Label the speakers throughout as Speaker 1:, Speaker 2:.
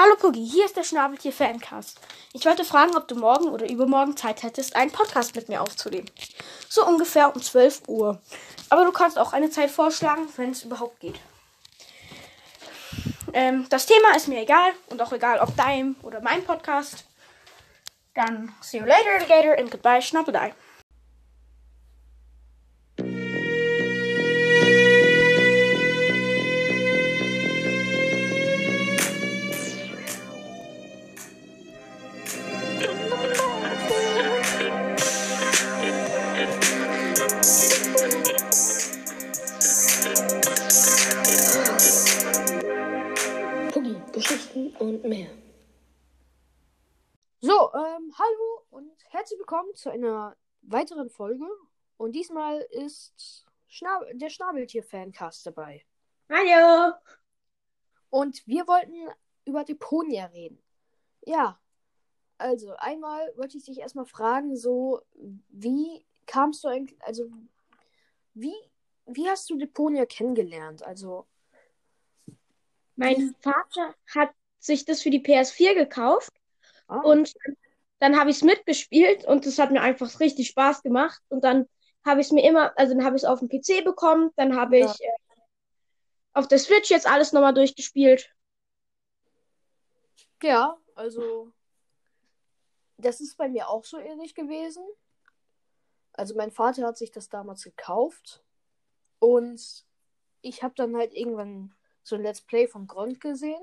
Speaker 1: Hallo Puggy, hier ist der Schnabeltier Fancast. Ich wollte fragen, ob du morgen oder übermorgen Zeit hättest, einen Podcast mit mir aufzunehmen. So ungefähr um 12 Uhr. Aber du kannst auch eine Zeit vorschlagen, wenn es überhaupt geht. Ähm, das Thema ist mir egal und auch egal, ob dein oder mein Podcast. Dann see you later, alligator, and goodbye, Schnappelei.
Speaker 2: Herzlich willkommen zu einer weiteren Folge. Und diesmal ist Schnab der Schnabeltier-Fancast dabei.
Speaker 1: Hallo!
Speaker 2: Und wir wollten über Deponia reden. Ja, also einmal wollte ich dich erstmal fragen, so, wie kamst du eigentlich, also, wie, wie hast du Deponia kennengelernt? Also,
Speaker 1: Mein Vater hat sich das für die PS4 gekauft
Speaker 2: ah,
Speaker 1: und dann habe ich es mitgespielt und es hat mir einfach richtig Spaß gemacht. Und dann habe ich es mir immer, also dann habe ich es auf dem PC bekommen, dann habe
Speaker 2: Ja.
Speaker 1: ich äh, auf der Switch jetzt alles nochmal durchgespielt.
Speaker 2: ja, also, das ist bei mir auch so ähnlich gewesen. Also mein Vater hat sich das damals gekauft und ich habe dann halt irgendwann so ein Let's Play von Grund gesehen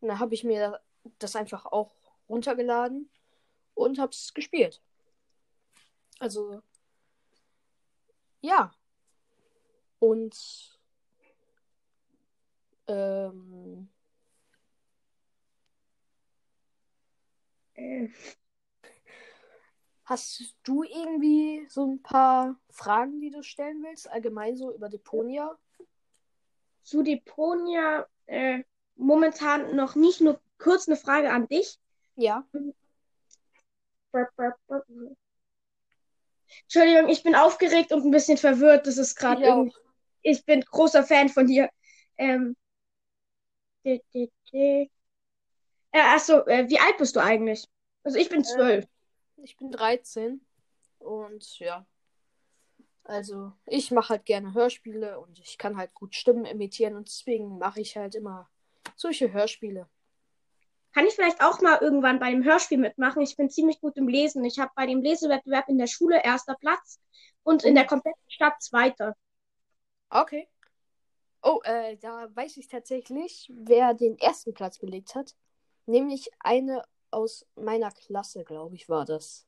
Speaker 2: und dann habe ich mir das einfach auch runtergeladen und habe es gespielt. Also ja und ähm,
Speaker 1: Äh,
Speaker 2: hast du irgendwie so ein paar Fragen, die du stellen willst, allgemein so über Deponia?
Speaker 1: zu Deponia äh, momentan noch nicht, nur kurz eine Frage an dich.
Speaker 2: Ja.
Speaker 1: Entschuldigung, ich bin aufgeregt und ein bisschen verwirrt. Das ist gerade
Speaker 2: auch.
Speaker 1: irgendwie. Ich bin großer Fan von dir. Ähm. Äh, achso, äh, wie alt bist du eigentlich? Also ich bin zwölf.
Speaker 2: Ich bin 13 und ja. Also, ich mache halt gerne Hörspiele und ich kann halt gut Stimmen imitieren und deswegen mache ich halt immer solche Hörspiele.
Speaker 1: Kann ich vielleicht auch mal irgendwann bei dem Hörspiel mitmachen? Ich bin ziemlich gut im Lesen. Ich habe bei dem Lesewettbewerb in der Schule erster Platz und in der kompletten Stadt zweiter.
Speaker 2: Okay. Oh, äh, da weiß ich tatsächlich, wer den ersten Platz belegt hat. Nämlich eine aus meiner Klasse, glaube ich, war das.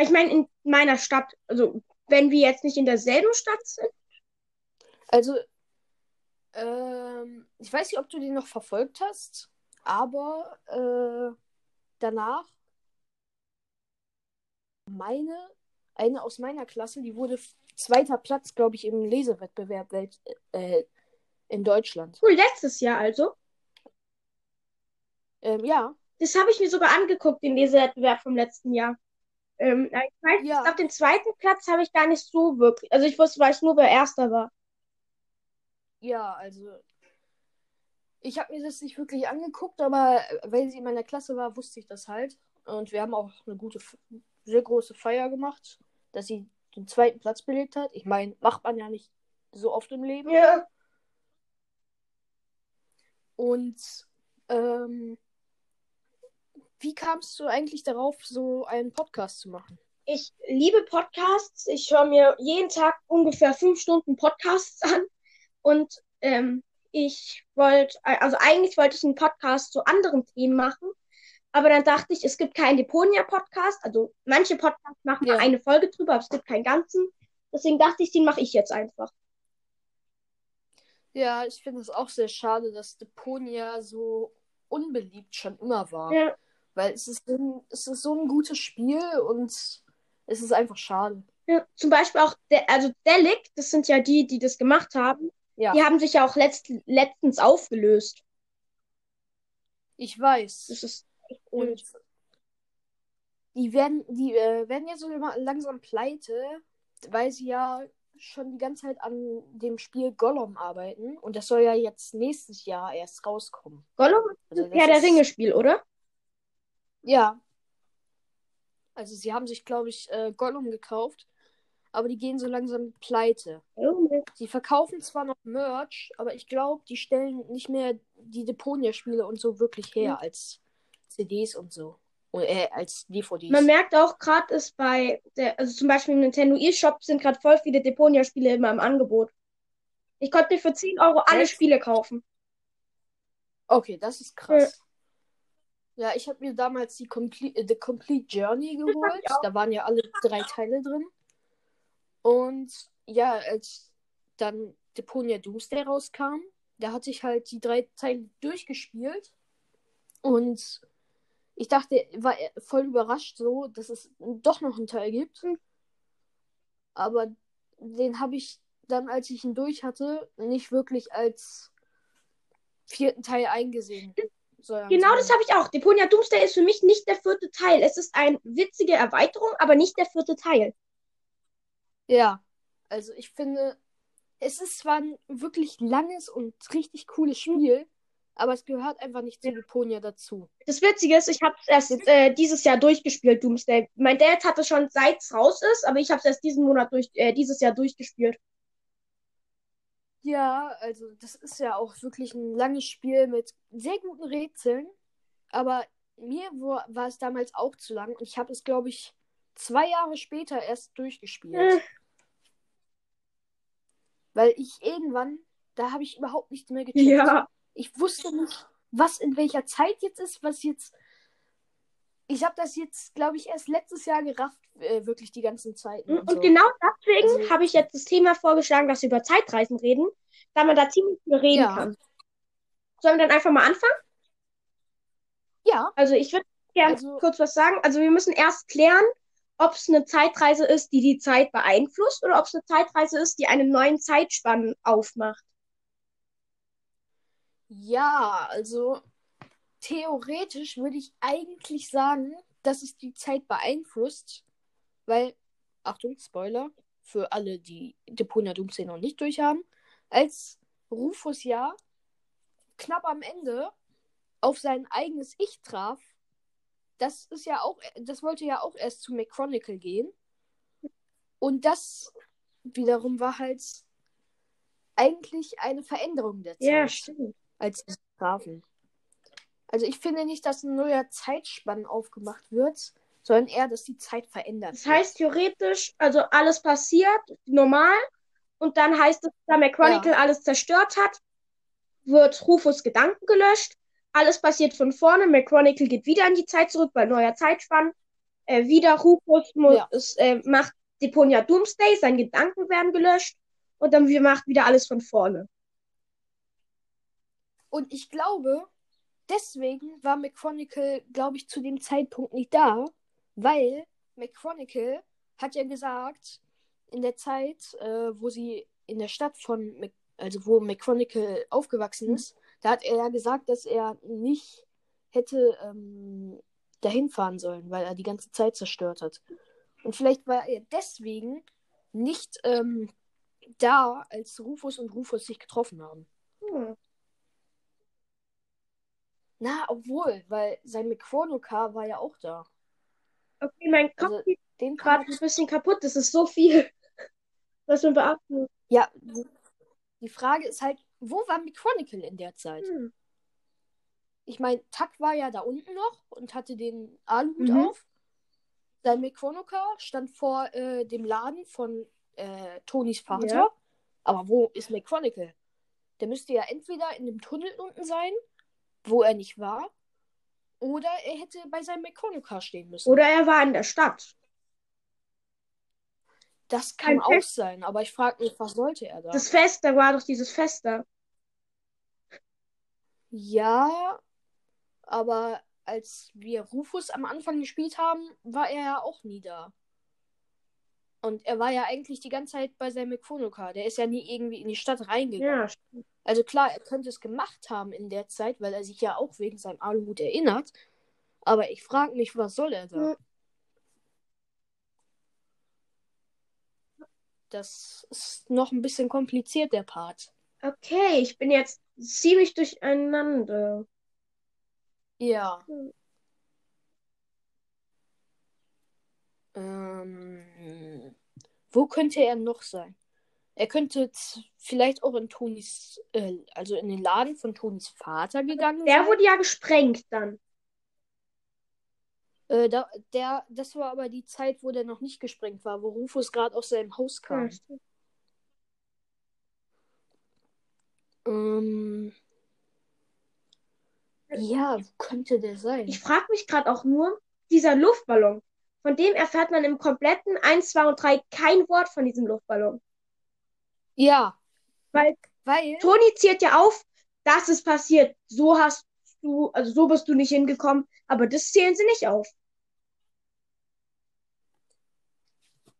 Speaker 1: Ich meine, in meiner Stadt, also wenn wir jetzt nicht in derselben Stadt sind.
Speaker 2: Also, ähm, ich weiß nicht, ob du den noch verfolgt hast, aber äh, danach meine, eine aus meiner Klasse, die wurde zweiter Platz, glaube ich, im Lesewettbewerb Welt, äh, in Deutschland.
Speaker 1: Cool, letztes Jahr also.
Speaker 2: Ähm, ja,
Speaker 1: Das habe ich mir sogar angeguckt, den Lesewettbewerb vom letzten Jahr. Ähm, ich weiß,
Speaker 2: Ja.
Speaker 1: ich glaube, den zweiten Platz habe ich gar nicht so wirklich. Also ich wusste, weil ich nur bei erster war.
Speaker 2: ja, also ich habe mir das nicht wirklich angeguckt, aber äh, weil sie in meiner Klasse war, wusste ich das halt. Und wir haben auch eine gute, sehr große Feier gemacht, dass sie den zweiten Platz belegt hat. Ich meine, macht man ja nicht so oft im Leben.
Speaker 1: Ja.
Speaker 2: Und ähm, wie kamst du eigentlich darauf, so einen Podcast zu machen?
Speaker 1: Ich liebe Podcasts. Ich höre mir jeden Tag ungefähr fünf Stunden Podcasts an. Und ähm, ich wollte, also eigentlich wollte ich einen Podcast zu anderen Themen machen. Aber dann dachte ich, es gibt keinen Deponia-Podcast. Also manche Podcasts machen
Speaker 2: Ja.
Speaker 1: eine Folge drüber, aber es gibt keinen ganzen. Deswegen dachte ich, den mache ich jetzt einfach.
Speaker 2: Ja, ich finde es auch sehr schade, dass Deponia so unbeliebt schon immer war.
Speaker 1: Ja.
Speaker 2: Weil es ist, so ein, es ist so ein gutes Spiel und es ist einfach schade.
Speaker 1: Ja, zum Beispiel auch, der, also Delic, das sind ja die, die das gemacht haben,
Speaker 2: Ja,
Speaker 1: die haben sich ja auch letzt, letztens aufgelöst.
Speaker 2: ich weiß.
Speaker 1: Das ist echt
Speaker 2: Und die werden, die äh, werden ja so langsam pleite, weil sie ja schon die ganze Zeit an dem Spiel Gollum arbeiten und das soll ja jetzt nächstes Jahr erst rauskommen.
Speaker 1: Gollum
Speaker 2: Also
Speaker 1: ist
Speaker 2: das
Speaker 1: ja der
Speaker 2: ist-
Speaker 1: Ringe-Spiel, oder?
Speaker 2: Ja. Also sie haben sich, glaube ich, äh, Gollum gekauft, aber die gehen so langsam pleite.
Speaker 1: Oh,
Speaker 2: Sie verkaufen zwar noch Merch, aber ich glaube, die stellen nicht mehr die Deponia-Spiele und so wirklich her
Speaker 1: Mhm.
Speaker 2: als CDs und so. Oder, äh, als DVDs.
Speaker 1: Man merkt auch gerade, ist bei der, also zum Beispiel im Nintendo eShop sind gerade voll viele Deponia-Spiele immer im Angebot. Ich konnte mir für 10 Euro alle
Speaker 2: Echt?
Speaker 1: Spiele kaufen.
Speaker 2: Okay, das ist krass. Ja, ich habe mir damals die Complete, äh, The Complete Journey geholt. Da waren ja alle drei Teile drin. Und ja, als dann Deponia Doomsday rauskam, da hatte ich halt die drei Teile durchgespielt. Und ich dachte, war voll überrascht so, dass es doch noch einen Teil gibt. Aber den habe ich dann, als ich ihn durch hatte, nicht wirklich als vierten Teil eingesehen.
Speaker 1: Genau
Speaker 2: so-
Speaker 1: das habe ich auch. Deponia Doomsday ist für mich nicht der vierte Teil. Es ist eine witzige Erweiterung, aber nicht der vierte Teil.
Speaker 2: Ja, also ich finde, es ist zwar ein wirklich langes und richtig cooles Spiel, aber es gehört einfach nicht zu Deponia dazu.
Speaker 1: Das Witzige ist, ich habe es erst äh, dieses Jahr durchgespielt, Doomsday. Mein Dad hat es schon seit es raus ist, aber ich habe es erst diesen Monat durch, äh, dieses Jahr durchgespielt.
Speaker 2: Ja, also das ist ja auch wirklich ein langes Spiel mit sehr guten Rätseln, aber mir war es damals auch zu lang und ich habe es, glaube ich, zwei Jahre später erst durchgespielt. Weil ich irgendwann, da habe ich überhaupt nichts mehr gecheckt.
Speaker 1: Ja.
Speaker 2: Ich wusste nicht, was in welcher Zeit jetzt ist, was jetzt. Ich habe das jetzt, glaube ich, erst letztes Jahr gerafft, äh, wirklich die ganzen Zeiten.
Speaker 1: Und
Speaker 2: Und, so.
Speaker 1: genau deswegen
Speaker 2: Also-
Speaker 1: habe ich jetzt das Thema vorgeschlagen, dass wir über Zeitreisen reden, da man da ziemlich viel reden
Speaker 2: Ja.
Speaker 1: kann. Sollen wir dann einfach mal anfangen?
Speaker 2: Ja,
Speaker 1: Also ich würde gerne
Speaker 2: Also-
Speaker 1: kurz was sagen. Also wir müssen erst klären, ob es eine Zeitreise ist, die die Zeit beeinflusst, oder ob es eine Zeitreise ist, die einen neuen Zeitspann aufmacht.
Speaker 2: ja, also theoretisch würde ich eigentlich sagen, dass es die Zeit beeinflusst, weil, Achtung, Spoiler, für alle, die Deponia Doomsday noch nicht durchhaben, als Rufus ja knapp am Ende auf sein eigenes Ich traf, das ist ja auch, das wollte ja auch erst zu McChronicle gehen. Und das wiederum war halt eigentlich eine Veränderung der Zeit,
Speaker 1: Ja, stimmt.
Speaker 2: als trafen. Also ich finde nicht, dass ein neuer Zeitspann aufgemacht wird, sondern eher, dass die Zeit verändert
Speaker 1: Das heißt theoretisch, also alles passiert normal und dann heißt es, da McChronicle alles zerstört hat, wird Rufus Gedanken gelöscht, alles passiert von vorne, McChronicle geht wieder in die Zeit zurück, weil neuer Zeitspann, äh, wieder Rufus muss,
Speaker 2: Ja.
Speaker 1: äh, macht Deponia Doomsday, seine Gedanken werden gelöscht und dann macht wieder alles von vorne.
Speaker 2: Und ich glaube, deswegen war McChronicle, glaube ich, zu dem Zeitpunkt nicht da, weil McChronicle hat ja gesagt, in der Zeit, äh, wo sie in der Stadt von, Mc also wo McChronicle aufgewachsen ist, da hat er ja gesagt, dass er nicht hätte ähm, dahin fahren sollen, weil er die ganze Zeit zerstört hat. Und vielleicht war er deswegen nicht ähm, da, als Rufus und Rufus sich getroffen haben.
Speaker 1: Hm.
Speaker 2: Na, obwohl, weil sein McChronocar war ja auch da.
Speaker 1: Okay, mein Kopf
Speaker 2: Also,
Speaker 1: ist
Speaker 2: Den
Speaker 1: gerade ein bisschen kaputt, das ist so viel, was man beachten muss.
Speaker 2: Ja, die Frage ist halt, wo war McChronicle in der Zeit?
Speaker 1: Hm.
Speaker 2: Ich meine, Tuck war ja da unten noch und hatte den Aluhut
Speaker 1: Mhm.
Speaker 2: auf. Sein McChronicle stand vor äh, dem Laden von äh, Tonys Vater.
Speaker 1: Ja.
Speaker 2: Aber wo ist McChronicle? Der müsste ja entweder in dem Tunnel unten sein, wo er nicht war, oder er hätte bei seinem McChronicle stehen müssen.
Speaker 1: Oder er war in der Stadt.
Speaker 2: Das kann auch
Speaker 1: Fest-
Speaker 2: sein, aber ich frage mich, was sollte er da?
Speaker 1: Das Fest, da war doch dieses Fest da.
Speaker 2: Ja, aber als wir Rufus am Anfang gespielt haben, war er ja auch nie da. Und er war ja eigentlich die ganze Zeit bei seinem Mikronoka. Der ist ja nie irgendwie in die Stadt reingegangen.
Speaker 1: Ja.
Speaker 2: Also klar, er könnte es gemacht haben in der Zeit, weil er sich ja auch wegen seinem Aluhut erinnert. Aber ich frage mich, was soll er da? Das ist noch ein bisschen kompliziert, der Part.
Speaker 1: Okay, ich bin jetzt ziemlich durcheinander.
Speaker 2: Ja.
Speaker 1: Hm.
Speaker 2: Ähm, wo könnte er noch sein? Er könnte vielleicht auch in Tonis, äh, also in den Laden von Tonis Vater gegangen
Speaker 1: Der
Speaker 2: sein.
Speaker 1: wurde ja gesprengt dann.
Speaker 2: Äh, da, der, das war aber die Zeit, wo der noch nicht gesprengt war, wo Rufus gerade aus seinem Haus kam.
Speaker 1: Ja, stimmt.
Speaker 2: Ähm, ja, wo könnte der sein?
Speaker 1: Ich frage mich gerade auch nur, dieser Luftballon, von dem erfährt man im kompletten 1, 2 und 3 kein Wort von diesem Luftballon.
Speaker 2: Ja,
Speaker 1: Weil
Speaker 2: weil,
Speaker 1: Toni zählt ja auf, das ist passiert. So hast du, also so bist du nicht hingekommen, aber das zählen sie nicht auf.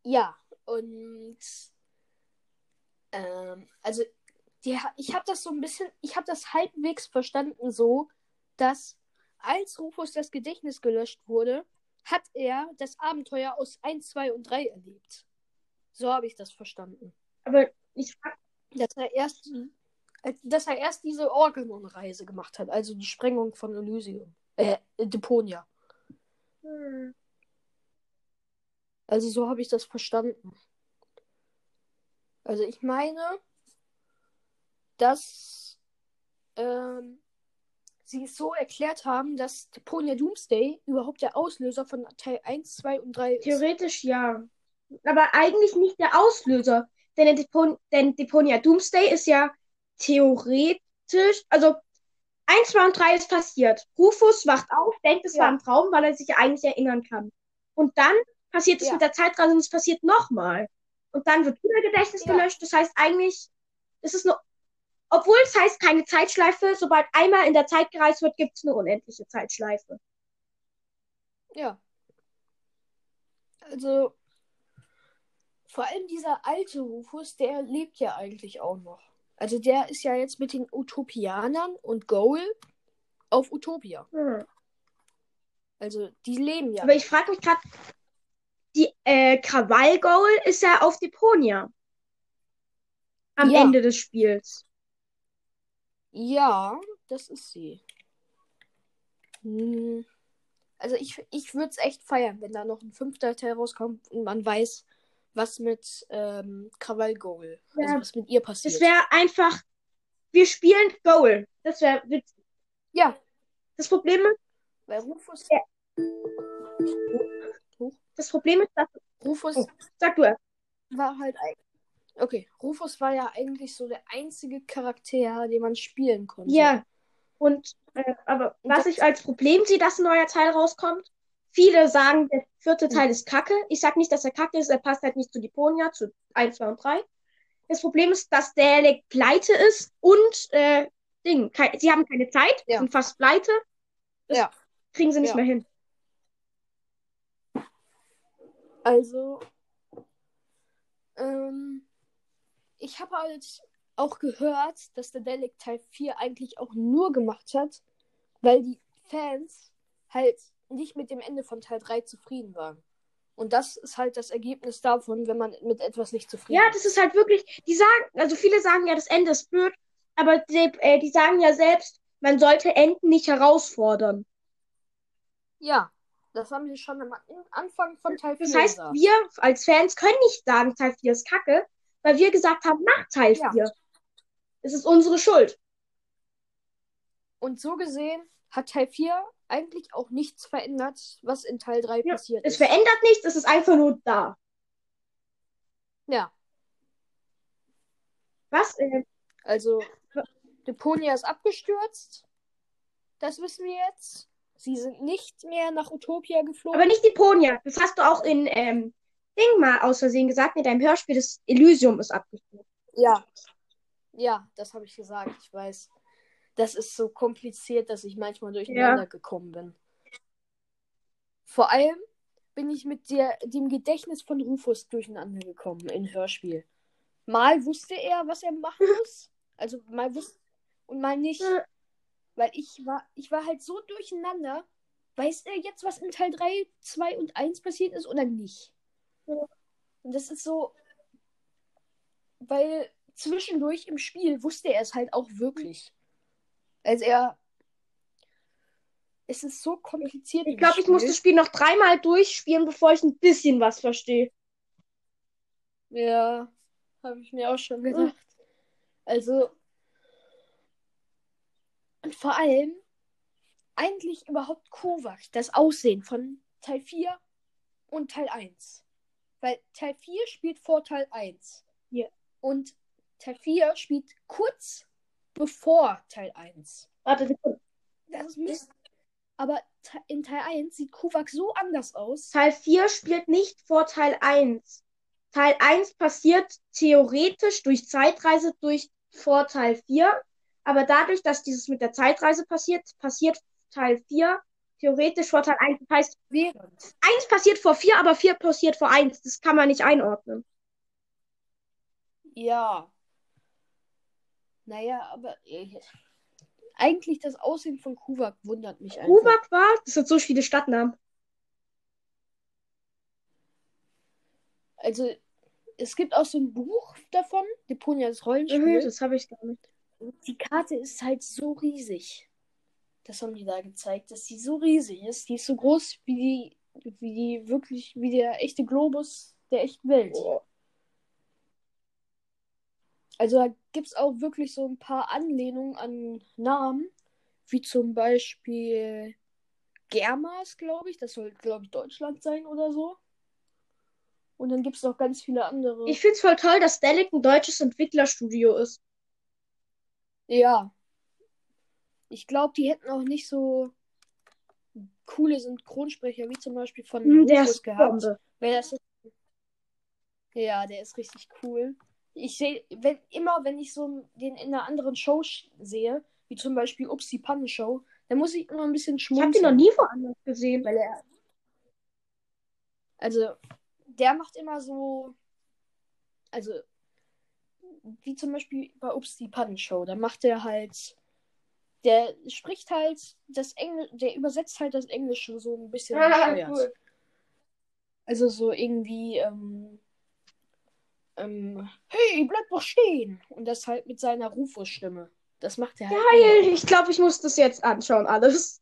Speaker 2: Ja, und ähm, also die, ich habe das so ein bisschen, ich habe das halbwegs verstanden so, dass als Rufus das Gedächtnis gelöscht wurde, hat er das Abenteuer aus 1, 2 und 3 erlebt. So habe ich das verstanden.
Speaker 1: Aber ich frage,
Speaker 2: Dass er erst, äh, dass er erst diese Organon-Reise gemacht hat, also die Sprengung von Elysium. Äh, Deponia.
Speaker 1: hm,
Speaker 2: Also so habe ich das verstanden. Also ich meine, dass ähm, sie es so erklärt haben, dass Deponia Doomsday überhaupt der Auslöser von Teil 1, 2 und 3 ist.
Speaker 1: theoretisch ja. Aber eigentlich nicht der Auslöser. Denn, der Depon denn Deponia Doomsday ist ja theoretisch, also 1, 2 und 3 ist passiert. Rufus wacht auf, denkt, es
Speaker 2: Ja.
Speaker 1: war ein Traum, weil er sich ja eigentlich erinnern kann. Und dann passiert es
Speaker 2: Ja.
Speaker 1: mit der Zeitreise und es passiert nochmal. Und dann wird wieder Gedächtnis
Speaker 2: Ja.
Speaker 1: gelöscht. Das heißt eigentlich, es ist nur, obwohl es heißt keine Zeitschleife, sobald einmal in der Zeit gereist wird, gibt es eine unendliche Zeitschleife.
Speaker 2: Ja. Also, vor allem dieser alte Rufus, der lebt ja eigentlich auch noch. Also der ist ja jetzt mit den Utopianern und Goal auf Utopia.
Speaker 1: Hm.
Speaker 2: Also die leben ja.
Speaker 1: Aber ich frage mich gerade, die äh, Krawall Goal ist ja auf Deponia. Am
Speaker 2: Ja.
Speaker 1: Ende des Spiels.
Speaker 2: Ja, das ist sie. Hm. Also ich, ich würde es echt feiern, wenn da noch ein fünfter Teil rauskommt und man weiß, was mit ähm, Krawall Goal, also
Speaker 1: Ja.
Speaker 2: was mit ihr passiert.
Speaker 1: Das wäre einfach, wir spielen Goal. Das wäre witzig.
Speaker 2: ja,
Speaker 1: Das Problem ist,
Speaker 2: weil Rufus,
Speaker 1: Ja. Das Problem ist, dass,
Speaker 2: Rufus
Speaker 1: Oh. sag du erst.
Speaker 2: war halt. Okay, Rufus war ja eigentlich so der einzige Charakter, den man spielen konnte.
Speaker 1: Ja. Und, äh, aber
Speaker 2: Und
Speaker 1: was ich als Problem sehe, dass ein neuer Teil rauskommt, viele sagen, der vierte Teil ist kacke. Ich sag nicht, dass er kacke ist, er passt halt nicht zu Deponia, zu 1, 2 und 3. Das Problem ist, dass der pleite ist und, äh, Ding, sie haben keine Zeit,
Speaker 2: Ja.
Speaker 1: sind fast pleite. Das
Speaker 2: Ja.
Speaker 1: kriegen sie nicht
Speaker 2: Ja.
Speaker 1: mehr hin.
Speaker 2: Also, ähm, ich habe halt auch gehört, dass der Delic Teil 4 eigentlich auch nur gemacht hat, weil die Fans halt nicht mit dem Ende von Teil 3 zufrieden waren. Und das ist halt das Ergebnis davon, wenn man mit etwas nicht zufrieden
Speaker 1: Ja, das ist halt wirklich, die sagen, also viele sagen ja, das Ende ist blöd, aber die, äh, die sagen ja selbst, man sollte Enden nicht herausfordern.
Speaker 2: Ja, das haben sie schon am Anfang von Teil 4
Speaker 1: Das heißt,
Speaker 2: gesagt.
Speaker 1: wir als Fans können nicht sagen, Teil 4 ist kacke, weil wir gesagt haben, nach Teil
Speaker 2: Ja.
Speaker 1: 4. Es ist unsere Schuld.
Speaker 2: Und so gesehen hat Teil 4 eigentlich auch nichts verändert, was in Teil 3
Speaker 1: Ja,
Speaker 2: passiert
Speaker 1: Es
Speaker 2: ist.
Speaker 1: verändert nichts, es ist einfach nur da.
Speaker 2: Ja,
Speaker 1: Was? Äh,
Speaker 2: also Deponia ist abgestürzt. Das wissen wir jetzt. Sie sind nicht mehr nach Utopia geflogen.
Speaker 1: aber nicht die Ponia. Das hast du auch in ähm, Ding mal aus Versehen gesagt, in deinem Hörspiel, das Elysium ist abgestürzt.
Speaker 2: Ja. Ja, das habe ich gesagt, ich weiß. Das ist so kompliziert, dass ich manchmal durcheinander gekommen bin. Vor allem bin ich mit der, dem Gedächtnis von Rufus durcheinander gekommen im Hörspiel. Mal wusste er, was er machen muss. Also mal wusste und mal nicht.
Speaker 1: Ja.
Speaker 2: Weil ich war, ich war halt so durcheinander. Weiß er jetzt, was in Teil 3, 2 und 1 passiert ist oder nicht?
Speaker 1: Ja.
Speaker 2: Und das ist so. weil zwischendurch im Spiel wusste er es halt auch wirklich. Also er. Es ist so kompliziert.
Speaker 1: Ich glaube, ich muss das Spiel noch dreimal durchspielen, bevor ich ein bisschen was verstehe.
Speaker 2: Ja, habe ich mir auch schon gedacht. Also. Und vor allem, eigentlich überhaupt Kovac, das Aussehen von Teil 4 und Teil 1. Weil Teil 4 spielt vor Teil 1.
Speaker 1: Ja.
Speaker 2: Und Teil 4 spielt kurz bevor Teil 1.
Speaker 1: Warte, Sekunde.
Speaker 2: Das ist Aber Te- in Teil 1 sieht Kovac so anders aus.
Speaker 1: Teil 4 spielt nicht vor Teil 1. Teil 1 passiert theoretisch durch Zeitreise durch vor Teil 4. Aber dadurch, dass dieses mit der Zeitreise passiert, passiert Teil 4 theoretisch vor Teil 1. Das heißt,
Speaker 2: Während.
Speaker 1: 1 passiert vor 4, aber 4 passiert vor 1. Das kann man nicht einordnen.
Speaker 2: Ja. Naja, aber äh, eigentlich das Aussehen von Kovac wundert mich einfach.
Speaker 1: Kuwak war, das sind so viele Stadtnamen.
Speaker 2: Also, es gibt auch so ein Buch davon, Deponia das
Speaker 1: Mhm,
Speaker 2: Rollenspiel.
Speaker 1: das habe ich gar nicht.
Speaker 2: Die Karte ist halt so riesig. Das haben die da gezeigt, dass die so riesig ist. Die ist so groß wie die, wie die wirklich, wie der echte Globus der echten Welt.
Speaker 1: Oh.
Speaker 2: Also da gibt es auch wirklich so ein paar Anlehnungen an Namen, wie zum Beispiel Germas, glaube ich. Das soll, glaube ich, Deutschland sein oder so. Und dann gibt es noch ganz viele andere.
Speaker 1: Ich finde es voll toll, dass Delic ein deutsches Entwicklerstudio ist.
Speaker 2: Ja. Ich glaube, die hätten auch nicht so coole Synchronsprecher wie zum Beispiel von
Speaker 1: Hm, Der
Speaker 2: Rufus gehabt. Weil das ist... Ja, der ist richtig cool. Ich sehe, wenn immer, wenn ich so den in einer anderen Show sehe, wie zum Beispiel Ups die Pannen-Show, dann muss ich immer ein bisschen
Speaker 1: Ich habe
Speaker 2: schmunzeln.
Speaker 1: den noch nie woanders gesehen.
Speaker 2: Weil er. Also, der macht immer so. Also, wie zum Beispiel bei Ups die Pannen-Show. Da macht er halt. Der spricht halt das Englisch. Der übersetzt halt das Englische so ein bisschen
Speaker 1: Ah, cool.
Speaker 2: Also so irgendwie. Ähm, ähm, hey, bleib doch stehen! Und das halt mit seiner Rufus-Stimme. Das macht er halt. immer.
Speaker 1: Geil, ich glaube, ich muss das jetzt anschauen, alles.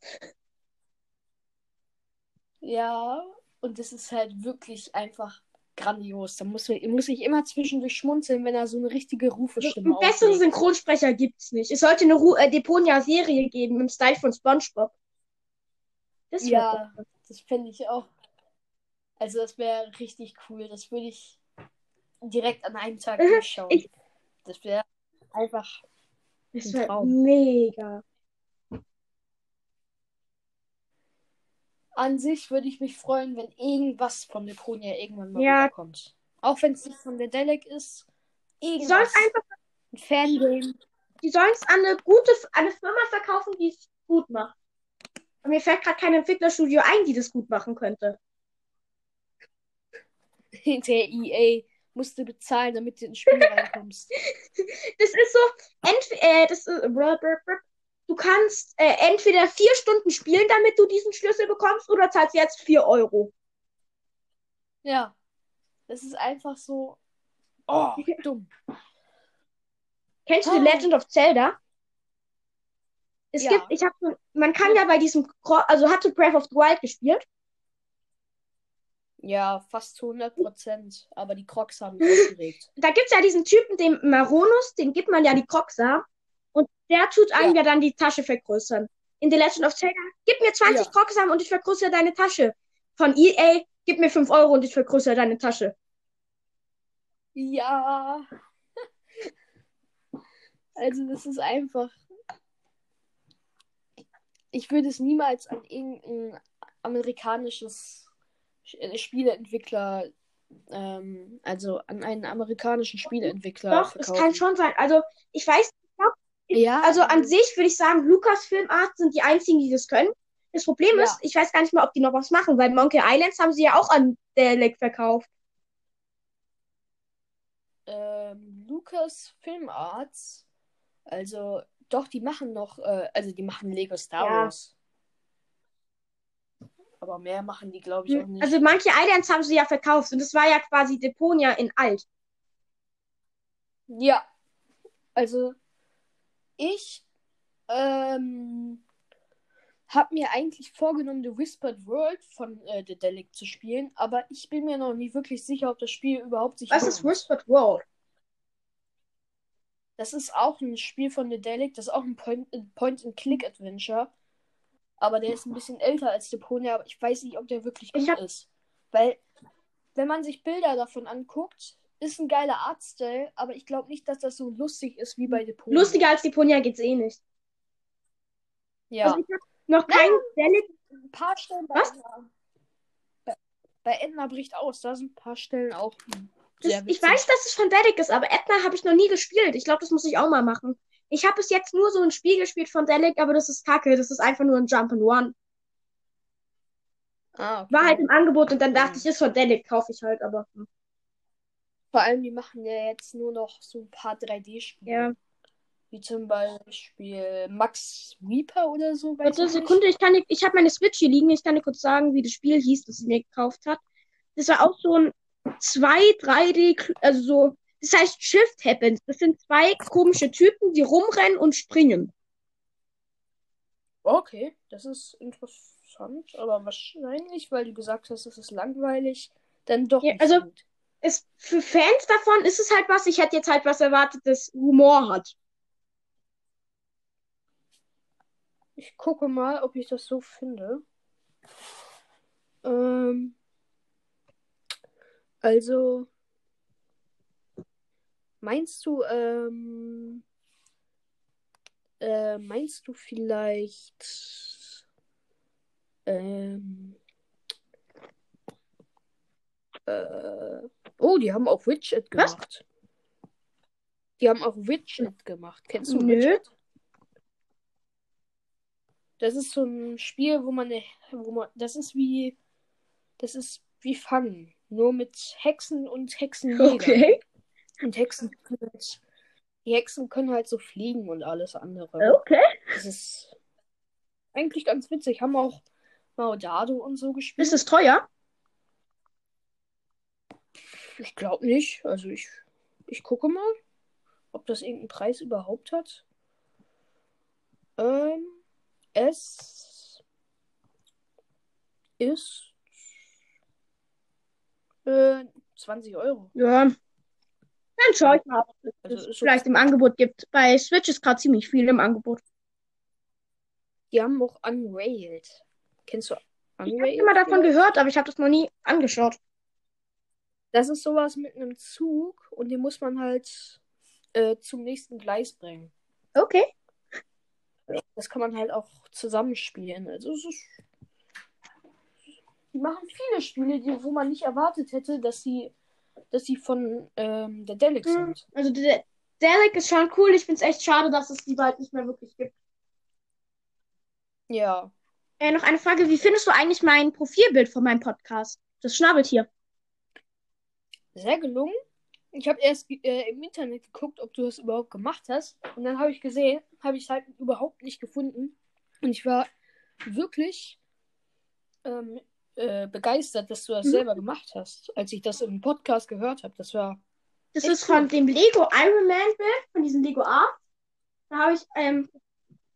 Speaker 2: Ja, und das ist halt wirklich einfach grandios. Da muss, muss ich immer zwischendurch schmunzeln, wenn er so eine richtige Rufestimme
Speaker 1: Einen besseren. Synchronsprecher gibt's nicht. Es sollte eine Ru äh, Deponia-Serie geben im Style von SpongeBob. Das
Speaker 2: Ja,
Speaker 1: doch-
Speaker 2: das fände ich auch. Also das wäre richtig cool. Das würde ich direkt an einem Tag
Speaker 1: Mhm,
Speaker 2: durchschauen.
Speaker 1: ich-
Speaker 2: Das wäre einfach.
Speaker 1: das
Speaker 2: ein
Speaker 1: wär
Speaker 2: Traum.
Speaker 1: mega.
Speaker 2: An sich würde ich mich freuen, wenn irgendwas von Deponia irgendwann mal
Speaker 1: Ja.
Speaker 2: rüberkommt. Auch wenn es nicht von der Delec ist.
Speaker 1: Die sollen
Speaker 2: Irgendwas.
Speaker 1: es einfach,
Speaker 2: Ein Fangame.
Speaker 1: die sollen es an eine gute, an eine Firma verkaufen, die es gut macht. Und mir fällt gerade kein Entwicklerstudio ein, die das gut machen könnte.
Speaker 2: Der EA musste bezahlen, damit du ins Spiel reinkommst.
Speaker 1: Das ist so, entweder, äh, das ist, brr. Du kannst äh, entweder vier Stunden spielen, damit du diesen Schlüssel bekommst, oder zahlst jetzt vier Euro.
Speaker 2: Ja. Das ist einfach so. Oh, dumm.
Speaker 1: Kennst du The
Speaker 2: Ah.
Speaker 1: Legend of Zelda? Es
Speaker 2: Ja.
Speaker 1: gibt, ich hab, man kann ja bei diesem, also hatte Breath of the Wild gespielt.
Speaker 2: Ja, fast zu 100 Prozent. Aber die Crocs haben mich aufgeregt.
Speaker 1: Da gibt's ja diesen Typen, den Maronus, den gibt man ja die Crocs-Samen. Und der tut einem ja. dann die Tasche vergrößern. In The Legend of Zelda, gib mir 20
Speaker 2: Ja.
Speaker 1: Crocs-Samen und ich vergrößere deine Tasche. Von EA, gib mir 5 Euro und ich vergrößere deine Tasche.
Speaker 2: Ja. Also, das ist einfach. Ich würde es niemals an irgendein amerikanisches Sch- Spieleentwickler, ähm, also an einen amerikanischen Spieleentwickler
Speaker 1: Doch, es
Speaker 2: verkaufen.
Speaker 1: kann schon sein. Also, ich weiß,
Speaker 2: Ja,
Speaker 1: also an sich würde ich sagen, Lucasfilm Art sind die einzigen, die das können. Das Problem
Speaker 2: Ja.
Speaker 1: ist, ich weiß gar nicht mal, ob die noch was machen, weil Monkey Islands haben sie ja auch an Delec verkauft.
Speaker 2: ähm, Lucas Film Arts, also doch, die machen noch, äh, also die machen Lego Star
Speaker 1: Ja.
Speaker 2: Wars. Aber mehr machen die, glaube ich, auch nicht.
Speaker 1: Also Monkey Islands haben sie ja verkauft und das war ja quasi Deponia in alt.
Speaker 2: Ja. Also, ich ähm, habe mir eigentlich vorgenommen, The Whispered World von äh, The Delic zu spielen, aber ich bin mir noch nicht wirklich sicher, ob das Spiel überhaupt sich
Speaker 1: Was
Speaker 2: lohnt.
Speaker 1: ist Whispered World?
Speaker 2: Das ist auch ein Spiel von The Delic, das ist auch ein Point- Point-and-Click-Adventure. Aber der ist ein bisschen älter als Deponia, aber ich weiß nicht, ob der wirklich
Speaker 1: Ich
Speaker 2: gut
Speaker 1: hab-
Speaker 2: ist. Weil, wenn man sich Bilder davon anguckt, ist ein geiler Artstyle, aber ich glaube nicht, dass das so lustig ist wie bei Deponia.
Speaker 1: Lustiger als Deponia geht's eh nicht.
Speaker 2: Ja.
Speaker 1: Also ich habe noch kein Delic.
Speaker 2: ein paar Stellen bei
Speaker 1: Was?
Speaker 2: Edna. Bei, bei Edna bricht aus. Da sind ein paar Stellen auch hm,
Speaker 1: Das,
Speaker 2: sehr
Speaker 1: ich weiß, dass es von Delic ist, aber Edna habe ich noch nie gespielt. Ich glaube, das muss ich auch mal machen. Ich habe bis jetzt nur so ein Spiel gespielt von Delic, aber das ist kacke. Das ist einfach nur ein Jump and One.
Speaker 2: Ah, okay.
Speaker 1: War halt im Angebot und dann dachte
Speaker 2: Mhm.
Speaker 1: ich, ist von Delic, kaufe ich halt, aber.
Speaker 2: Vor allem, die machen ja jetzt nur noch so ein paar 3D-Spiele.
Speaker 1: Ja.
Speaker 2: Wie zum Beispiel Max Reaper oder so.
Speaker 1: Warte, Sekunde, ich kann ich habe meine Switch hier liegen, ich kann dir kurz sagen, wie das Spiel hieß, das sie mir gekauft hat. Das war auch so ein 2, 3D, also so, das heißt Shift Happens. Das sind zwei komische Typen, die rumrennen und springen.
Speaker 2: Okay, das ist interessant, aber wahrscheinlich, weil du gesagt hast, es ist langweilig, dann doch
Speaker 1: Ja, also-
Speaker 2: so gut.
Speaker 1: Ist, für Fans davon ist es halt was, ich hätte jetzt halt was erwartet, das Humor hat.
Speaker 2: Ich gucke mal, ob ich das so finde. Ähm, also, meinst du, ähm, äh, meinst du vielleicht, ähm, äh, oh, die haben auch Widget
Speaker 1: Was?
Speaker 2: gemacht. Die haben auch Widget gemacht. Kennst du
Speaker 1: Nö.
Speaker 2: Widget? Das ist so ein Spiel, wo man, eine- wo man, das ist wie, das ist wie Fangen, nur mit Hexen und Hexenjägern.
Speaker 1: Okay.
Speaker 2: Und Hexen, können halt- die Hexen können halt so fliegen und alles andere.
Speaker 1: Okay.
Speaker 2: Das ist eigentlich ganz witzig. Haben auch Maudado und so gespielt.
Speaker 1: Ist es teuer?
Speaker 2: Ich glaube nicht. Also ich, ich gucke mal, ob das irgendeinen Preis überhaupt hat. Ähm, es ist äh, 20 Euro.
Speaker 1: Ja. Dann schaue ich mal, ob es
Speaker 2: Also
Speaker 1: vielleicht im Angebot gibt. Bei Switch ist gerade ziemlich viel im Angebot.
Speaker 2: Die haben auch Unrailed. Kennst du
Speaker 1: Ich habe
Speaker 2: Unrailed?
Speaker 1: immer davon gehört, aber ich habe das noch nie angeschaut.
Speaker 2: Das ist sowas mit einem Zug und den muss man halt äh, zum nächsten Gleis bringen.
Speaker 1: Okay.
Speaker 2: Das kann man halt auch zusammenspielen. Also es ist. Die machen viele Spiele, die, wo man nicht erwartet hätte, dass sie, dass sie von ähm, der Delic
Speaker 1: Hm.
Speaker 2: sind.
Speaker 1: Also der Derek ist schon cool. Ich finde es echt schade, dass es die bald nicht mehr wirklich gibt.
Speaker 2: Ja.
Speaker 1: Äh, noch eine Frage. Wie findest du eigentlich mein Profilbild von meinem Podcast? Das Schnabeltier.
Speaker 2: Sehr gelungen. Ich habe erst äh, im Internet geguckt, ob du das überhaupt gemacht hast. Und dann habe ich gesehen, habe ich es halt überhaupt nicht gefunden. Und ich war wirklich ähm, äh, begeistert, dass du das
Speaker 1: Mhm.
Speaker 2: selber gemacht hast, als ich das im Podcast gehört habe. Das war.
Speaker 1: Das ist von dem Lego Iron Man Bild, von diesem Lego Art. Da habe ich ähm,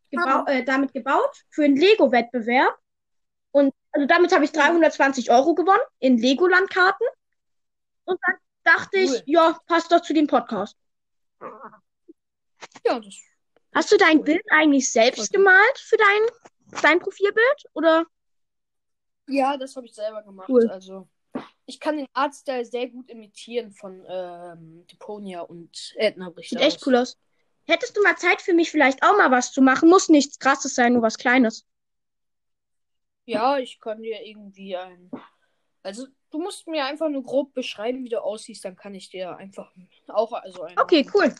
Speaker 1: gebau äh, damit gebaut für einen Lego-Wettbewerb. Und also damit habe ich 320 Euro gewonnen in Legoland-Karten. Und dann dachte
Speaker 2: Cool.
Speaker 1: ich, ja, passt doch zu dem Podcast.
Speaker 2: Ja, das.
Speaker 1: Hast du dein
Speaker 2: Cool.
Speaker 1: Bild eigentlich selbst gemalt für dein, dein Profilbild? Oder?
Speaker 2: Ja, das habe ich selber gemacht.
Speaker 1: Cool.
Speaker 2: Also, ich kann den Artstyle sehr gut imitieren von ähm, Deponia und Edna bricht
Speaker 1: Sieht echt
Speaker 2: aus.
Speaker 1: cool aus. Hättest du mal Zeit für mich, vielleicht auch mal was zu machen? Muss nichts krasses sein, nur was Kleines.
Speaker 2: Ja, ich kann dir irgendwie ein. Also, du musst mir einfach nur grob beschreiben, wie du aussiehst, dann kann ich dir einfach auch also ein.
Speaker 1: Okay, cool.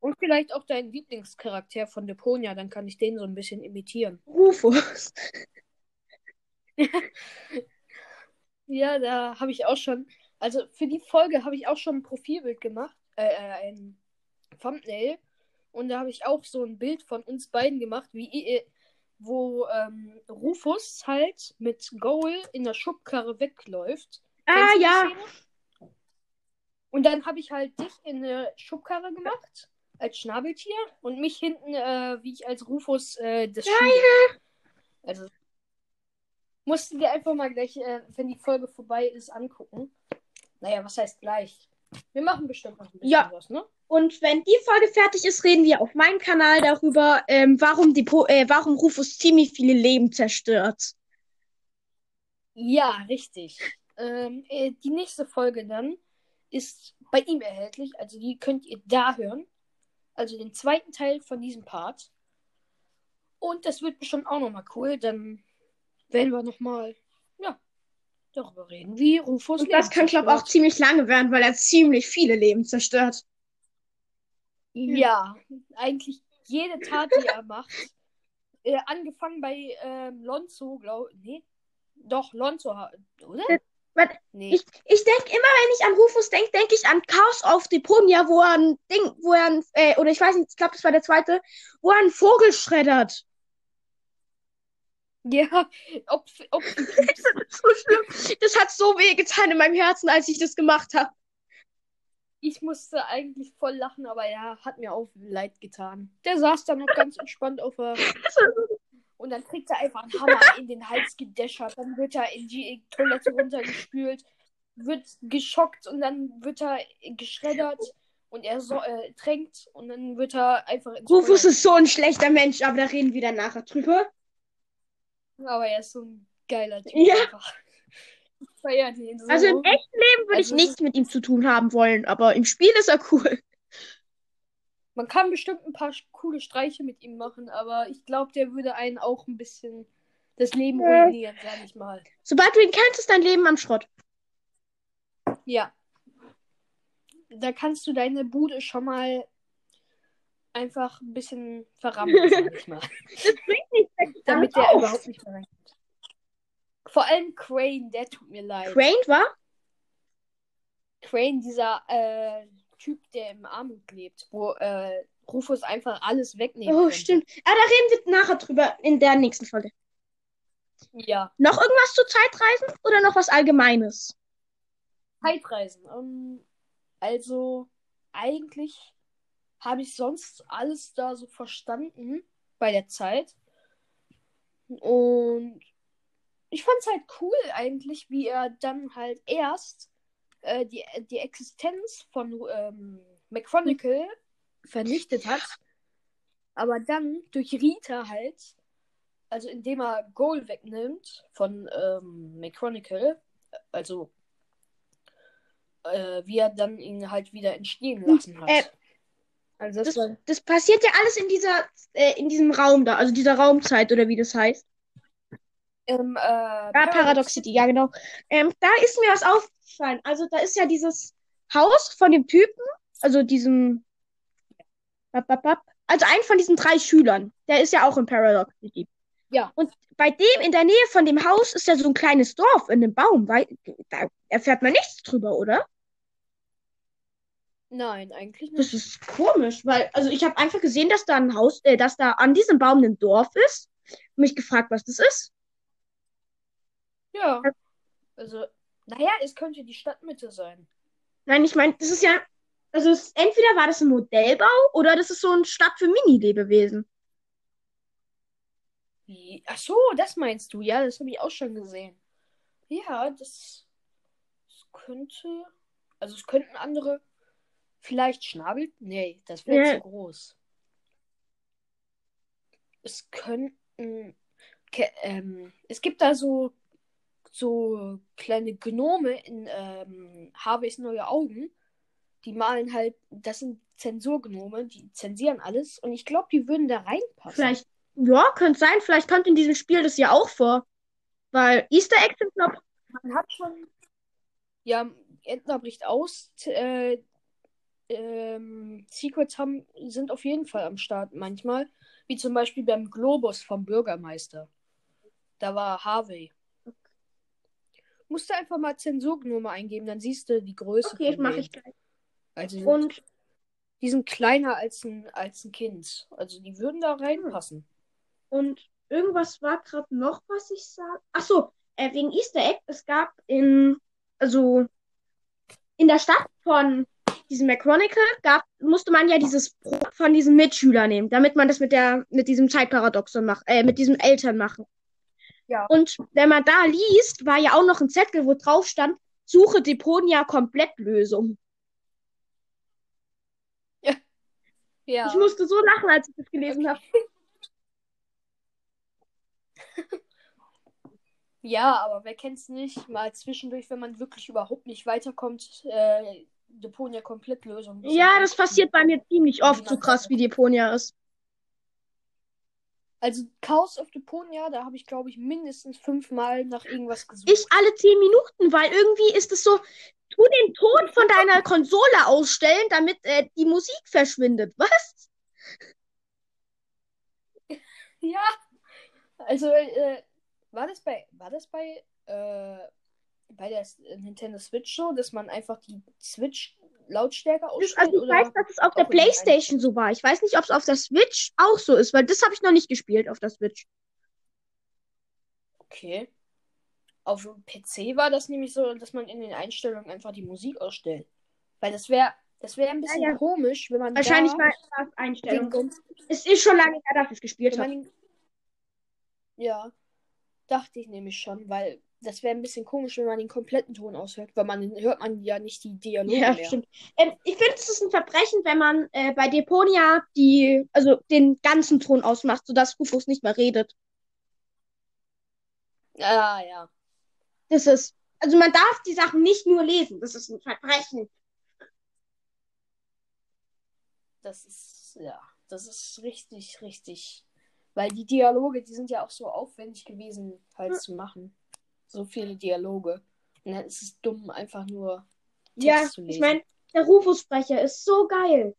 Speaker 2: Und vielleicht auch deinen Lieblingscharakter von Deponia, dann kann ich den so ein bisschen imitieren.
Speaker 1: Rufus.
Speaker 2: Ja, da habe ich auch schon. Also für die Folge habe ich auch schon ein Profilbild gemacht, äh, äh, ein Thumbnail. Und da habe ich auch so ein Bild von uns beiden gemacht, wie ihr, wo ähm, Rufus halt mit Goal in der Schubkarre wegläuft.
Speaker 1: Ah, ja.
Speaker 2: Szene? Und dann habe ich halt dich in eine Schubkarre gemacht, als Schnabeltier, und mich hinten, äh, wie ich als Rufus äh, das Geil. Also musst du dir einfach mal gleich, äh, wenn die Folge vorbei ist, angucken. Naja, was heißt gleich? Wir machen bestimmt noch ein bisschen
Speaker 1: Ja.
Speaker 2: was, ne?
Speaker 1: Und wenn die Folge fertig ist, reden wir auf meinem Kanal darüber, ähm, warum, die po äh, warum Rufus ziemlich viele Leben zerstört.
Speaker 2: Ja, richtig. Ähm, äh, die nächste Folge dann ist bei ihm erhältlich. Also die könnt ihr da hören. Also den zweiten Teil von diesem Part. Und das wird bestimmt auch nochmal cool. Dann werden wir nochmal, darüber reden, wie Rufus
Speaker 1: Und das kann, glaube ich, auch ziemlich lange werden, weil er ziemlich viele Leben zerstört.
Speaker 2: Ja, eigentlich jede Tat, die er macht. Äh, angefangen bei ähm, Lonzo, glaube Nee. Doch, Lonzo, oder?
Speaker 1: Warte,
Speaker 2: Nee.
Speaker 1: Ich, ich denke immer, wenn ich an Rufus denke, denke ich an Chaos auf Deponia, wo er ein Ding, wo er ein, äh, oder ich weiß nicht, ich glaube, das war der zweite, wo er einen Vogel schreddert.
Speaker 2: Ja, ob, ob
Speaker 1: Das ist so schlimm. Das hat so weh getan in meinem Herzen, als ich das gemacht habe.
Speaker 2: Ich musste eigentlich voll lachen, aber ja, hat mir auch leid getan. Der saß dann noch ganz entspannt auf der. Und dann kriegt er einfach einen Hammer in den Hals gedäschert. Dann wird er in die Toilette runtergespült, wird geschockt und dann wird er geschreddert und er so, äh, tränkt und dann wird er einfach
Speaker 1: Rufus ist so ein schlechter Mensch, aber da reden wir dann nachher drüber.
Speaker 2: Aber er ist so ein geiler Typ
Speaker 1: Ja.
Speaker 2: einfach. Den so.
Speaker 1: Also im echten Leben würde
Speaker 2: Also
Speaker 1: ich nichts mit ihm zu tun haben wollen, aber im Spiel ist er cool.
Speaker 2: Man kann bestimmt ein paar coole Streiche mit ihm machen, aber ich glaube, der würde einen auch ein bisschen das Leben
Speaker 1: Ja.
Speaker 2: ruinieren, sag ich mal.
Speaker 1: Sobald du ihn kennst, ist dein Leben am Schrott.
Speaker 2: Ja. Da kannst du deine Bude schon mal einfach ein bisschen verrammeln, sag ich mal.
Speaker 1: Das bringt nichts.
Speaker 2: Damit der
Speaker 1: auf.
Speaker 2: überhaupt nicht mehr reinkommt. Vor allem Crane, der tut mir leid.
Speaker 1: Crane war?
Speaker 2: Crane, dieser äh, Typ, der im Armut lebt, wo äh, Rufus einfach alles wegnehmen
Speaker 1: Oh,
Speaker 2: könnte.
Speaker 1: stimmt. Ah, da reden wir nachher drüber in der nächsten Folge.
Speaker 2: Ja.
Speaker 1: Noch irgendwas zu Zeitreisen oder noch was Allgemeines?
Speaker 2: Zeitreisen. Ähm, also, eigentlich habe ich sonst alles da so verstanden bei der Zeit. Und ich fand es halt cool eigentlich, wie er dann halt erst äh, die, die Existenz von ähm, McChronicle vernichtet hat. Aber dann durch Rita halt, also indem er Goal wegnimmt von ähm, McChronicle, also äh, wie er dann ihn halt wieder entstehen lassen hat.
Speaker 1: Äh,
Speaker 2: also das,
Speaker 1: Das, das passiert ja alles in dieser, äh, in diesem Raum da, also dieser Raumzeit oder wie das heißt.
Speaker 2: im äh,
Speaker 1: Ja, Paradox City, ja genau. Ähm, da ist mir was aufgefallen. Also da ist ja dieses Haus von dem Typen, also diesem, also ein von diesen drei Schülern. Der ist ja auch in Paradox City.
Speaker 2: Ja.
Speaker 1: Und bei dem in der Nähe von dem Haus ist ja so ein kleines Dorf in einem Baum. Weil, da erfährt man nichts drüber, oder?
Speaker 2: Nein, eigentlich nicht.
Speaker 1: Das ist komisch, weil, also ich habe einfach gesehen, dass da ein Haus, äh, dass da an diesem Baum ein Dorf ist. Und mich gefragt, was das ist.
Speaker 2: Ja. Also, naja, es könnte die Stadtmitte sein.
Speaker 1: Nein, ich meine, das ist ja, also es, entweder war das ein Modellbau oder das ist so eine Stadt für Mini-Lebewesen.
Speaker 2: Ach so, das meinst du. Ja, das habe ich auch schon gesehen. Ja, das, das könnte. Also, es könnten andere. Vielleicht Schnabel? Nee, das wäre
Speaker 1: Ja.
Speaker 2: zu groß. Es könnten. Ähm, es gibt da so. So kleine Gnome in ähm, Harveys neue Augen. Die malen halt. Das sind Zensurgnome, die zensieren alles. Und ich glaube, die würden da reinpassen.
Speaker 1: Vielleicht, ja, könnte sein, vielleicht kommt in diesem Spiel das ja auch vor. Weil Easter Eggs sind noch.
Speaker 2: Man hat schon. Ja, Entner bricht aus. Äh, ähm, Secrets haben, sind auf jeden Fall am Start manchmal. Wie zum Beispiel beim Globus vom Bürgermeister. Da war Harvey. Musst du einfach mal Zensurgnummer eingeben, dann siehst du die Größe.
Speaker 1: Okay, das mache ich gleich.
Speaker 2: Also, die,
Speaker 1: Und
Speaker 2: sind, die sind kleiner als ein, als ein Kind. Also, die würden da reinpassen.
Speaker 1: Und irgendwas war gerade noch, was ich sage. Ach so, äh, wegen Easter Egg. Es gab in, also in der Stadt von diesem McChronicle gab, musste man ja dieses Brot von diesem Mitschüler nehmen, damit man das mit der, mit diesem Zeitparadoxon macht, äh, mit diesem Eltern machen.
Speaker 2: Ja.
Speaker 1: Und wenn man da liest, war ja auch noch ein Zettel, wo drauf stand, suche Deponia Komplettlösung.
Speaker 2: Ja.
Speaker 1: Ich musste so lachen, als ich das gelesen habe.
Speaker 2: Ja, aber wer kennt's nicht? Mal zwischendurch, wenn man wirklich überhaupt nicht weiterkommt, äh, Deponia Komplettlösung.
Speaker 1: Ja, das passiert bei mir ziemlich oft, so krass wie Deponia ist.
Speaker 2: Also Chaos of Deponia, da habe ich, glaube ich, mindestens fünfmal nach irgendwas gesucht.
Speaker 1: Ich alle zehn Minuten, weil irgendwie ist es so, tu den Ton von deiner Konsole ausstellen, damit äh, die Musik verschwindet. Was?
Speaker 2: Ja. Also, äh, war das bei, war das bei, äh, bei der S- Nintendo Switch so, dass man einfach die Switch Lautstärke ausstellt?
Speaker 1: also ich weiß, dass es auf der Playstation so war. Ich weiß nicht, ob es auf der Switch auch so ist, weil das habe ich noch nicht gespielt auf der Switch.
Speaker 2: Okay. Auf dem PC war das nämlich so, dass man in den Einstellungen einfach die Musik ausstellt. Weil das wäre das wäre ein bisschen
Speaker 1: ja.
Speaker 2: komisch, wenn man
Speaker 1: Wahrscheinlich
Speaker 2: da
Speaker 1: war es Einstellung. Es ist schon lange her, dass ich es gespielt habe.
Speaker 2: Ja, dachte ich nämlich schon, weil das wäre ein bisschen komisch, wenn man den kompletten Ton aushört, weil man hört man ja nicht die Dialoge
Speaker 1: Ja,
Speaker 2: mehr.
Speaker 1: stimmt. Ähm, ich finde, es ist ein Verbrechen, wenn man äh, bei Deponia die, also den ganzen Ton ausmacht, sodass Rufus nicht mehr redet.
Speaker 2: Ah, ja.
Speaker 1: Das ist, also man darf die Sachen nicht nur lesen. Das ist ein Verbrechen.
Speaker 2: Das ist, ja, das ist richtig, richtig. Weil die Dialoge, die sind ja auch so aufwendig gewesen, halt
Speaker 1: Hm.
Speaker 2: zu machen. So viele Dialoge. Und dann ist es dumm, einfach nur Text
Speaker 1: Ja,
Speaker 2: zu
Speaker 1: ich
Speaker 2: lesen.
Speaker 1: meine, der Rufus-Sprecher ist so geil.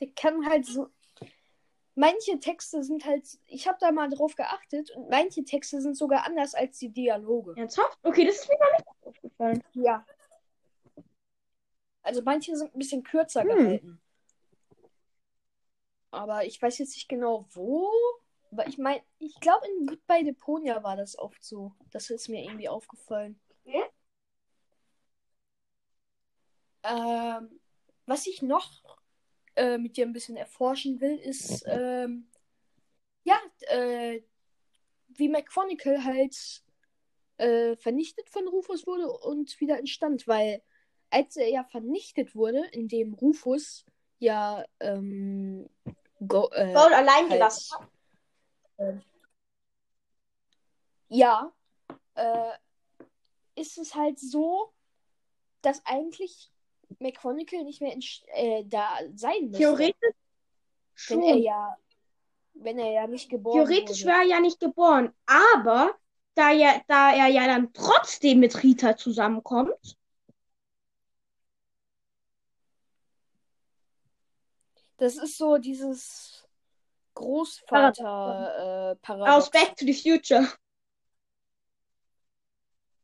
Speaker 2: Der kann halt so. Manche Texte sind halt. Ich habe da mal drauf geachtet und manche Texte sind sogar anders als die Dialoge.
Speaker 1: Ernsthaft? Okay, das ist mir gar nicht aufgefallen.
Speaker 2: Ja. Also manche sind ein bisschen kürzer
Speaker 1: Hm.
Speaker 2: gehalten. Aber ich weiß jetzt nicht genau wo. Aber ich meine, ich glaube in Goodbye Deponia war das oft so. Das ist mir irgendwie aufgefallen.
Speaker 1: Okay.
Speaker 2: Ähm, was ich noch äh, mit dir ein bisschen erforschen will, ist ähm, ja, äh, wie McChronicle halt äh, vernichtet von Rufus wurde und wieder entstand, weil als er ja vernichtet wurde, indem Rufus ja ähm, go, äh,
Speaker 1: Gold allein
Speaker 2: halt,
Speaker 1: gelassen.
Speaker 2: ähm, ja, äh, ist es halt so, dass eigentlich McChronicle nicht mehr in, äh, da sein müsste.
Speaker 1: Theoretisch
Speaker 2: wenn er
Speaker 1: schon.
Speaker 2: ja, wenn er ja nicht geboren
Speaker 1: Theoretisch
Speaker 2: wurde.
Speaker 1: wäre er ja nicht geboren. Aber da, ja, da er ja dann trotzdem mit Rita zusammenkommt,
Speaker 2: Das ist so dieses Großvater äh,
Speaker 1: aus. Back to the Future.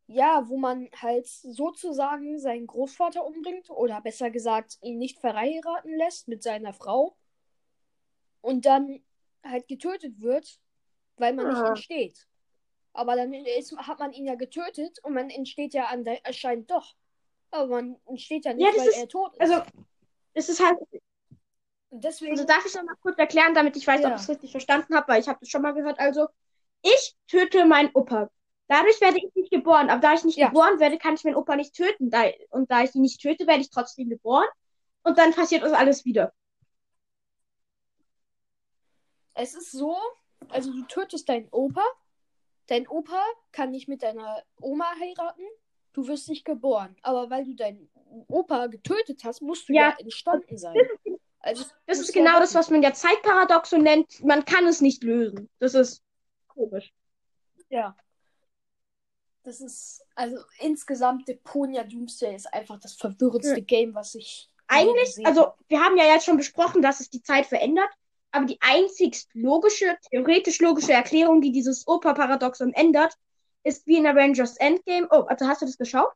Speaker 2: Ja, wo man halt sozusagen seinen Großvater umbringt oder besser gesagt ihn nicht verheiraten lässt mit seiner Frau und dann halt getötet wird, weil man nicht
Speaker 1: Ah.
Speaker 2: entsteht. Aber dann ist, hat man ihn ja getötet und man entsteht ja an der, anscheinend doch. Aber man entsteht ja nicht,
Speaker 1: Ja,
Speaker 2: weil
Speaker 1: ist-
Speaker 2: er tot ist.
Speaker 1: Also, es ist halt,
Speaker 2: deswegen,
Speaker 1: also darf ich noch mal kurz erklären, damit ich weiß, ob
Speaker 2: Ja.
Speaker 1: ich es richtig verstanden habe, weil ich habe das schon mal gehört. Also, ich töte meinen Opa. Dadurch werde ich nicht geboren. Aber da ich nicht
Speaker 2: Ja.
Speaker 1: geboren werde, kann ich meinen Opa nicht töten. Da, und da ich ihn nicht töte, werde ich trotzdem geboren. Und dann passiert uns alles wieder.
Speaker 2: Es ist so, also du tötest deinen Opa. Dein Opa kann nicht mit deiner Oma heiraten. Du wirst nicht geboren. Aber weil du deinen Opa getötet hast, musst du
Speaker 1: Ja.
Speaker 2: ja, entstanden sein. Also,
Speaker 1: Das ist
Speaker 2: ja
Speaker 1: genau das, was man ja Zeitparadoxon nennt. Man kann es nicht lösen. Das ist komisch.
Speaker 2: Ja. Das ist, also insgesamt Deponia Doomsday ist einfach das verwirrendste Game, was ich
Speaker 1: Eigentlich,
Speaker 2: gesehen
Speaker 1: also wir haben ja jetzt schon besprochen, dass es die Zeit verändert, aber die einzigst logische, theoretisch logische Erklärung, die dieses Opa-Paradoxon ändert, ist wie in Avengers Endgame. Oh, also hast du das geschaut?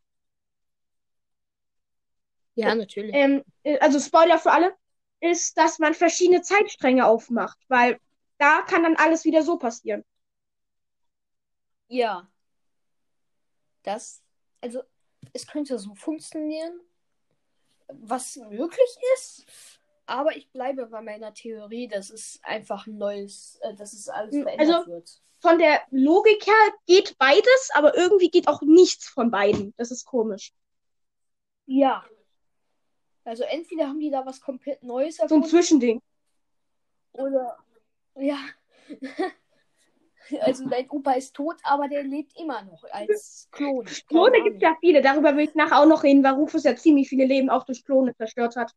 Speaker 2: Ja, natürlich.
Speaker 1: Ähm, äh, also Spoiler für alle, ist, dass man verschiedene Zeitstränge aufmacht, weil da kann dann alles wieder so passieren.
Speaker 2: Ja. Das, also, es könnte so funktionieren, was möglich ist. Aber ich bleibe bei meiner Theorie, dass es einfach ein neues, äh, dass es alles
Speaker 1: Hm,
Speaker 2: verändert
Speaker 1: also-
Speaker 2: wird.
Speaker 1: Von der Logik her geht beides, aber irgendwie geht auch nichts von beiden. Das ist komisch.
Speaker 2: Ja. Also entweder haben die da was komplett Neues
Speaker 1: So ein
Speaker 2: erfunden
Speaker 1: Zwischending.
Speaker 2: oder ja. Also dein Opa ist tot, aber der lebt immer noch als Klon.
Speaker 1: Klone gibt ja viele. Darüber will ich nachher auch noch reden, weil Rufus ja ziemlich viele Leben auch durch Klone zerstört hat.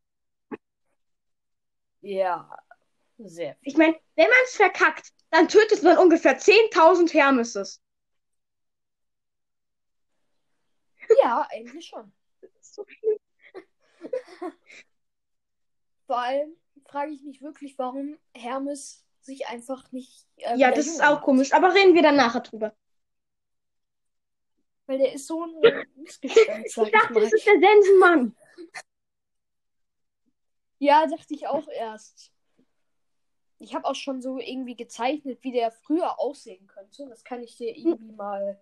Speaker 2: Ja, sehr.
Speaker 1: Ich meine, wenn man es verkackt, dann tötet man ungefähr 10.000 Hermeses.
Speaker 2: Ja, eigentlich schon.
Speaker 1: Das ist so viel.
Speaker 2: Vor allem frage ich mich wirklich, warum Hermes sich einfach nicht. Äh,
Speaker 1: Ja, das ist auch komisch. Aber reden wir dann nachher drüber.
Speaker 2: Weil der ist so ein Missgestellt, sag
Speaker 1: Ich
Speaker 2: ich
Speaker 1: dachte,
Speaker 2: mal.
Speaker 1: das ist der Sensenmann.
Speaker 2: Ja, dachte ich auch erst. Ich habe auch schon so irgendwie gezeichnet, wie der früher aussehen könnte. Das kann ich dir irgendwie mal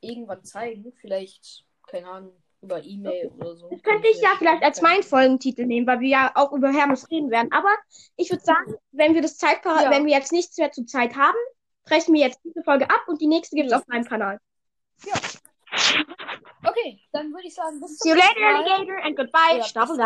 Speaker 2: irgendwann zeigen. Vielleicht, keine Ahnung, über E-Mail oder so.
Speaker 1: Das könnte ich ja vielleicht als meinen Folgentitel nehmen, weil wir ja auch über Hermes reden werden. Aber ich würde sagen, wenn wir das Zeitpar
Speaker 2: Ja.
Speaker 1: wenn wir jetzt nichts mehr zur Zeit haben, brechen wir jetzt diese Folge ab und die nächste gibt's
Speaker 2: Ja.
Speaker 1: auf meinem Kanal.
Speaker 2: Okay, dann würde ich sagen, bis
Speaker 1: See you
Speaker 2: zum
Speaker 1: later. Alligator, and goodbye,
Speaker 2: Ja,
Speaker 1: Stapel